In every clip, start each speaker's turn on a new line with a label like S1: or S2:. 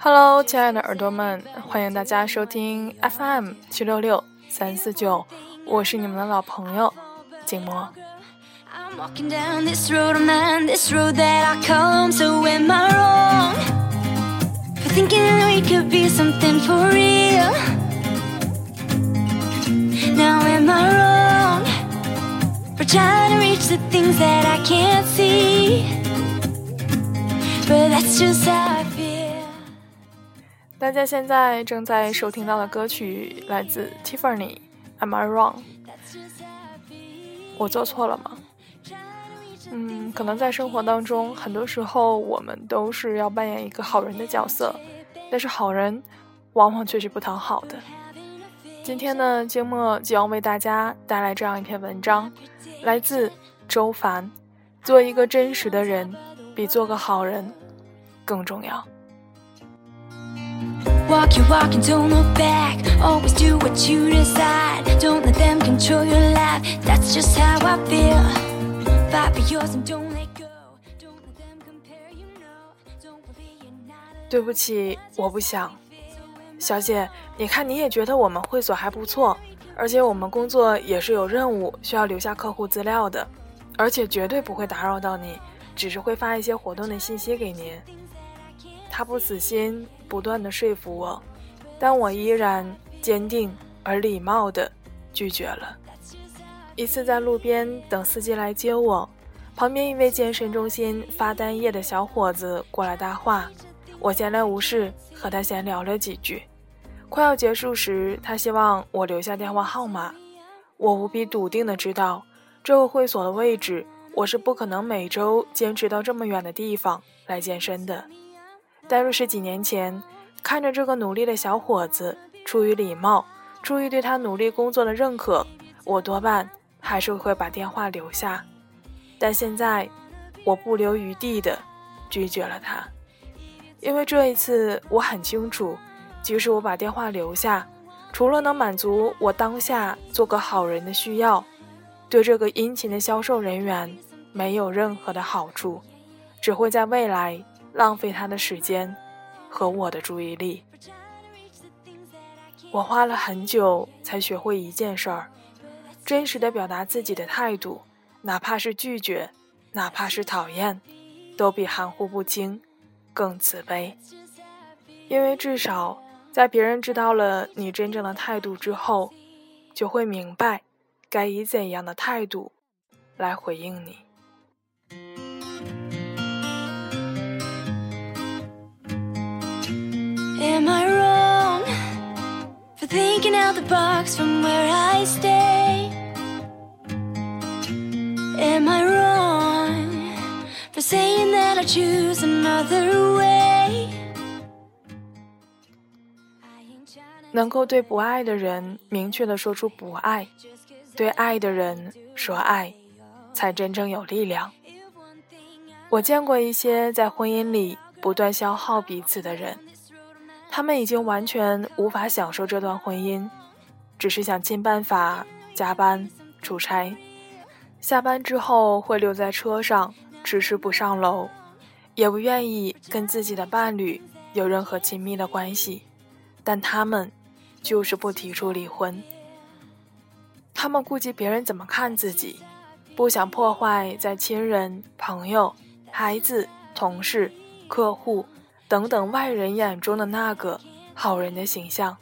S1: Hello，亲爱的耳朵们，欢迎大家收听 FM 七六六三四九，我是你们的老朋友静默。
S2: I'm walking down this road of mine, this road that I come. So am I wrong for thinking we could be something for real? Now am I wrong for trying to reach the things that I can't see? But that's just how I feel.
S1: 大家现在正在收听到的歌曲来自 Tiffany，《Am I Wrong》？
S2: That's just how I feel.
S1: 我做错了吗？ 嗯，可能在生活当中，很多时候我们都是要扮演一个好人的角色，但是好人往往却是不讨好的。今天呢，静默就要为大家带来这样一篇文章，来自周凡。做一个真实的人，比做个好人更重要。
S2: Walk your walk and don't look back. Always do what you decide. Don't let them control your life. That's just how I feel.
S1: 对不起，我不想。小姐，你看你也觉得我们会所还不错，而且我们工作也是有任务需要留下客户资料的，而且绝对不会打扰到你，只是会发一些活动的信息给您。他不死心，不断的说服我，但我依然坚定而礼貌的拒绝了。一次在路边等司机来接我，旁边一位健身中心发单页的小伙子过来搭话，我闲来无事和他闲聊了几句。快要结束时，他希望我留下电话号码。我无比笃定的知道，这个会所的位置，我是不可能每周坚持到这么远的地方来健身的。但若是几年前，看着这个努力的小伙子，出于礼貌，出于对他努力工作的认可，我多半还是会把电话留下。但现在，我不留余地的拒绝了他，因为这一次我很清楚，即使我把电话留下，除了能满足我当下做个好人的需要，对这个殷勤的销售人员没有任何的好处，只会在未来浪费他的时间和我的注意力。我花了很久才学会一件事儿：真实的表达自己的态度，哪怕是拒绝，哪怕是讨厌，都比含糊不清更慈悲。因为至少在别人知道了你真正的态度之后，就会明白该以怎样的态度来回应你。
S2: Am I wrong for thinking out the box from where I stay? am i wrong for saying that i choose another way
S1: 能够对不爱的人明确的说出不爱，对爱的人说爱，才真正有力量。我见过一些在婚姻里不断消耗彼此的人，他们已经完全无法享受这段婚姻，只是想尽办法加班出差。下班之后会留在车上，迟迟不上楼，也不愿意跟自己的伴侣有任何亲密的关系，但他们就是不提出离婚。他们顾及别人怎么看自己，不想破坏在亲人、朋友、孩子、同事、客户等等外人眼中的那个好人的形象。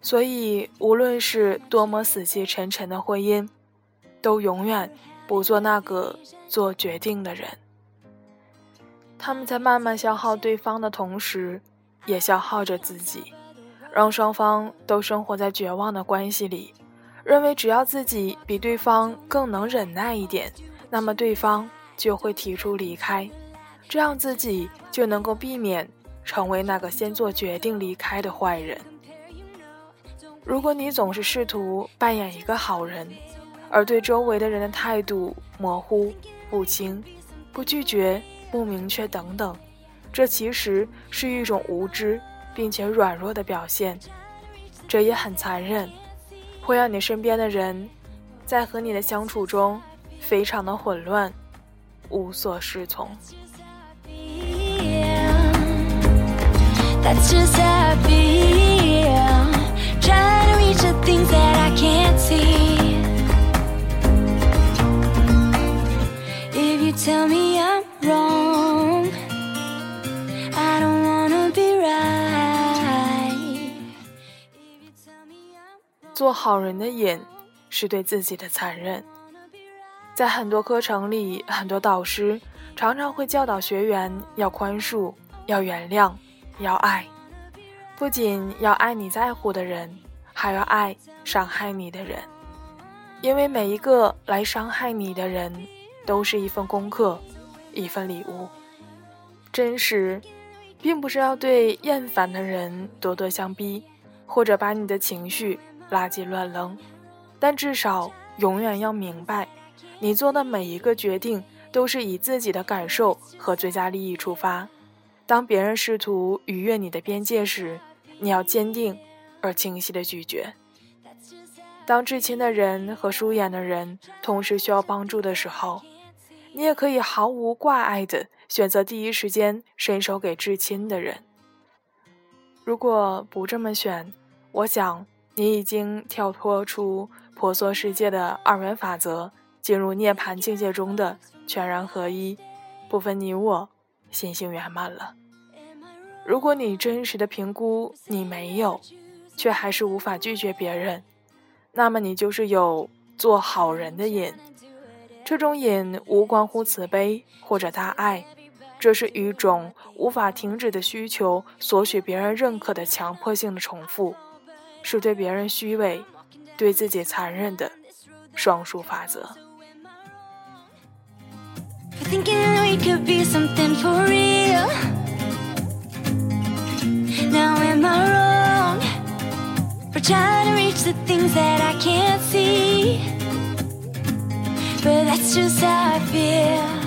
S1: 所以，无论是多么死气沉沉的婚姻，都永远不做那个做决定的人。他们在慢慢消耗对方的同时，也消耗着自己，让双方都生活在绝望的关系里，认为只要自己比对方更能忍耐一点，那么对方就会提出离开，这样自己就能够避免成为那个先做决定离开的坏人。如果你总是试图扮演一个好人，而对周围的人的态度模糊、不清、不拒绝、不明确等等，这其实是一种无知并且软弱的表现，这也很残忍，会让你身边的人在和你的相处中非常的混乱，无所适从。That's just how I feel. 做好人的瘾是对自己的残忍。在很多课程里，很多导师常常会教导学员要宽恕，要原谅。要爱，不仅要爱你在乎的人，还要爱伤害你的人，因为每一个来伤害你的人，都是一份功课，一份礼物。真实，并不是要对厌烦的人咄咄相逼，或者把你的情绪垃圾乱扔，但至少永远要明白，你做的每一个决定，都是以自己的感受和最佳利益出发。当别人试图逾越你的边界时，你要坚定而清晰的拒绝。当至亲的人和疏远的人同时需要帮助的时候，你也可以毫无挂碍的选择第一时间伸手给至亲的人。如果不这么选，我想你已经跳脱出婆娑世界的二元法则，进入涅槃境界中的全然合一，不分你我。心性圆满了。如果你真实的评估你没有，却还是无法拒绝别人，那么你就是有做好人的瘾。这种瘾无关乎慈悲或者大爱，这是一种无法停止的需求，索取别人认可的强迫性的重复，是对别人虚伪、对自己残忍的双数法则。thinking we could be something for real. Now am I wrong for trying to reach the things that I can't see? But that's just how I feel.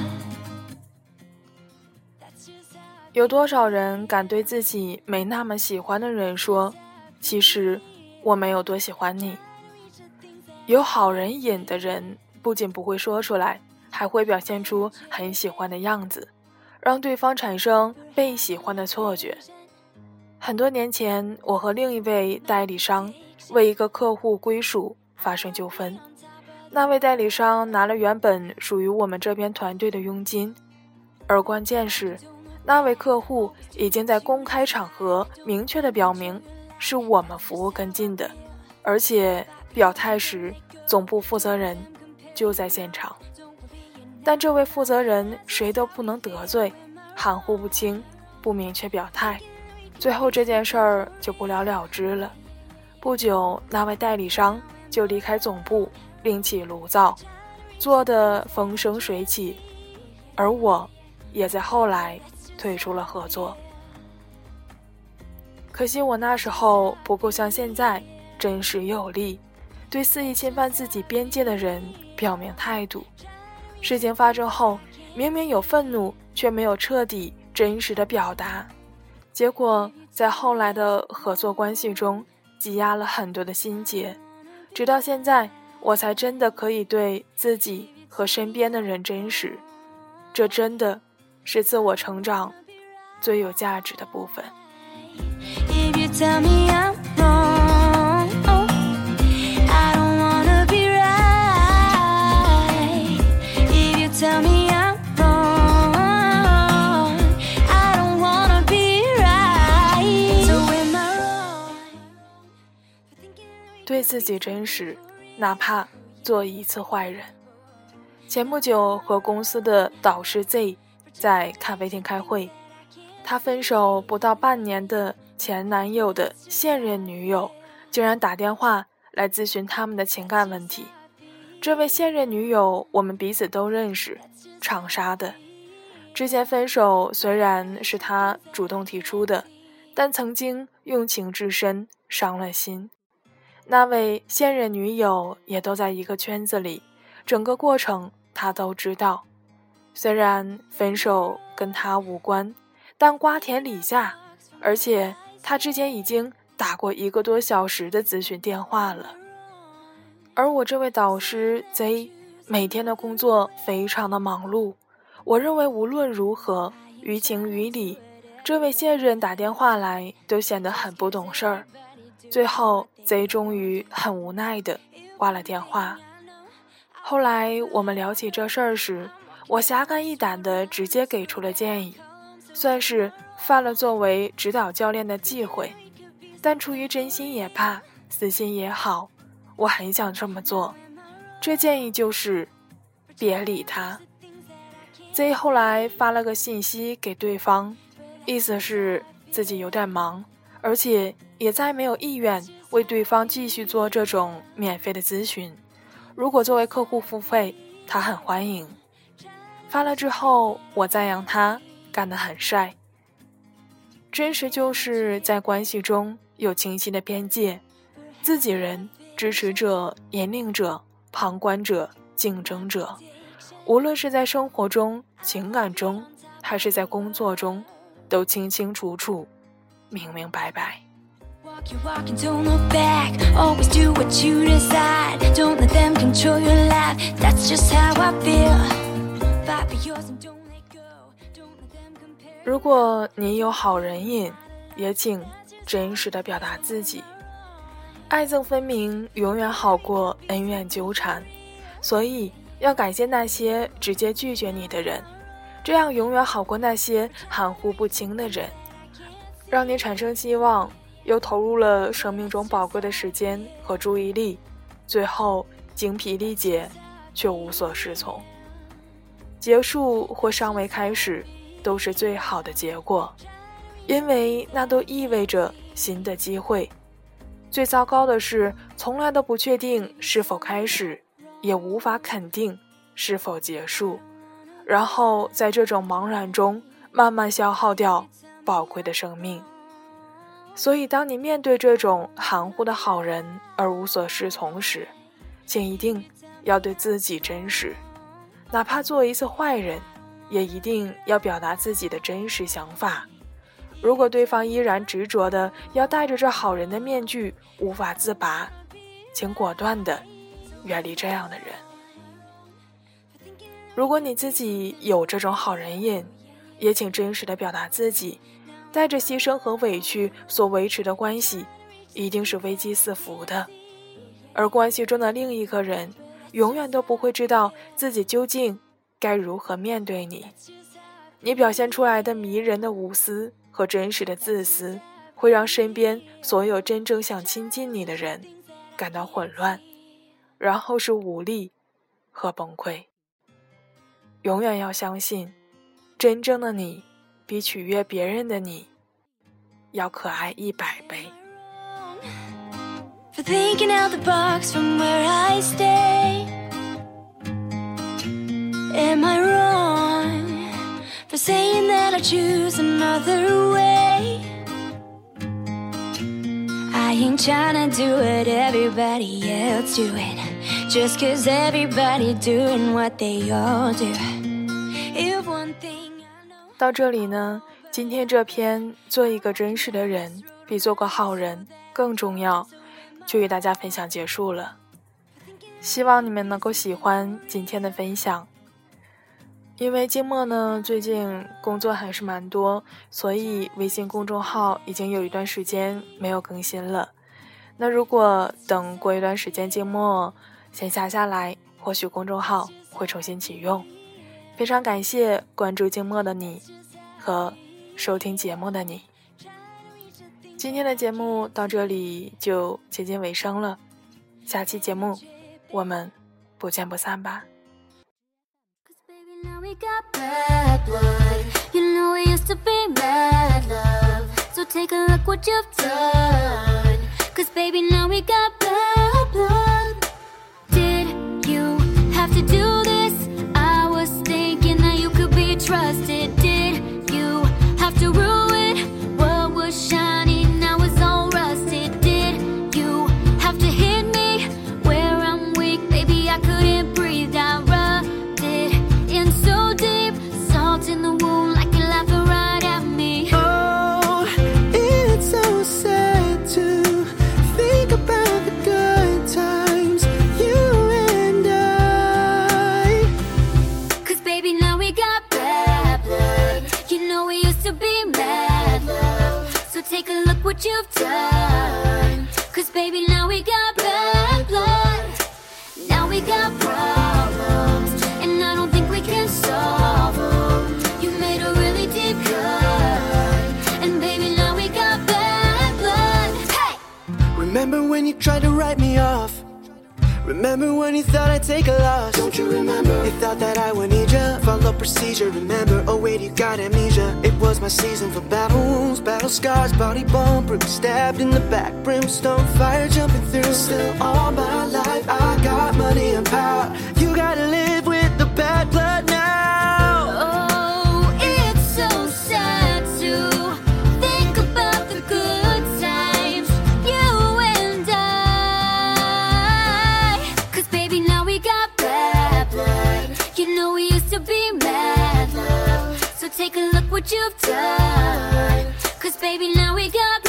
S1: 有多少人敢对自己没那么喜欢的人说：“其实我没有多喜欢你。”有好人瘾的人不仅不会说出来。还会表现出很喜欢的样子，让对方产生被喜欢的错觉。很多年前，我和另一位代理商为一个客户归属发生纠纷，那位代理商拿了原本属于我们这边团队的佣金，而关键是，那位客户已经在公开场合明确的表明是我们服务跟进的，而且表态时总部负责人就在现场。但这位负责人谁都不能得罪，含糊不清，不明确表态，最后这件事儿就不了了之了。不久，那位代理商就离开总部，另起炉灶，做得风生水起，而我，也在后来退出了合作。可惜我那时候不够像现在真实有力，对肆意侵犯自己边界的人表明态度。事情发生后，明明有愤怒，却没有彻底、真实的表达，结果在后来的合作关系中积压了很多的心结。直到现在，我才真的可以对自己和身边的人真实。这真的是自我成长最有价值的部分。对自己真实，哪怕做一次坏人。前不久和公司的导师 Z 在咖啡厅开会，他分手不到半年的前男友的现任女友竟然打电话来咨询他们的情感问题。这位现任女友我们彼此都认识，长沙的。之前分手虽然是他主动提出的，但曾经用情至深，伤了心。那位现任女友也都在一个圈子里，整个过程他都知道。虽然分手跟他无关，但瓜田李下，而且他之前已经打过一个多小时的咨询电话了。而我这位导师 Z 每天的工作非常的忙碌，我认为无论如何，于情于理，这位现任打电话来都显得很不懂事儿。最后，Z 终于很无奈的挂了电话。后来我们聊起这事儿时，我侠肝义胆的直接给出了建议，算是犯了作为指导教练的忌讳，但出于真心也罢，私心也好，我很想这么做。这建议就是别理他。Z 后来发了个信息给对方，意思是自己有点忙，而且也再没有意愿为对方继续做这种免费的咨询。如果作为客户付费，他很欢迎。发了之后，我赞扬他干得很帅。真实就是在关系中有清晰的边界，自己人、支持者、引领者、旁观者、竞争者，无论是在生活中、情感中，还是在工作中，都清清楚楚、明明白白。如果你有好人瘾，也请真实的表达自己。爱憎分明永远好过恩怨纠缠，所以要感谢那些直接拒绝你的人，这样永远好过那些含糊不清的人，让你产生希望，又投入了生命中宝贵的时间和注意力，最后精疲力竭，却无所适从。结束或尚未开始，都是最好的结果，因为那都意味着新的机会。最糟糕的是，从来都不确定是否开始，也无法肯定是否结束，然后在这种茫然中慢慢消耗掉宝贵的生命。所以，当你面对这种含糊的好人而无所适从时，请一定要对自己真实。哪怕做一次坏人，也一定要表达自己的真实想法。如果对方依然执着的要戴着这好人的面具，无法自拔，请果断的远离这样的人。如果你自己有这种好人瘾，也请真实的表达自己。带着牺牲和委屈所维持的关系，一定是危机四伏的，而关系中的另一个人。永远都不会知道自己究竟该如何面对你。你表现出来的迷人的无私和真实的自私，会让身边所有真正想亲近你的人感到混乱，然后是无力和崩溃。永远要相信，真正的你比取悦别人的你要可爱一百倍。for thinking out the box from where I stay. Am I wrong for saying that I choose another way? I ain't trying to do what everybody else doing, just cause everybody doing what they all do. If one thing I know. 到这里呢，今天这篇做一个真实的人比做个好人更重要。就与大家分享结束了，希望你们能够喜欢今天的分享。因为静默呢最近工作还是蛮多，所以微信公众号已经有一段时间没有更新了。那如果等过一段时间静默闲暇下来，或许公众号会重新启用。非常感谢关注静默的你和收听节目的你。今天的节目到这里就接近尾声了，下期节目我们不见不散吧。
S2: we got bad blood. You know we used to
S3: be mad love. So take a look what you've done. Write me off? Remember when you thought I'd take a loss? Don't you remember? You thought that I would need ya. Follow procedure, remember? Oh wait, you got amnesia. It was my season for battle wounds, battle scars, body bump, bruise, stabbed in the back, brimstone, fire jumping through. Still all my life, I got money and power. You gotta live with the bad blood
S2: what you've done. Cause baby, now we got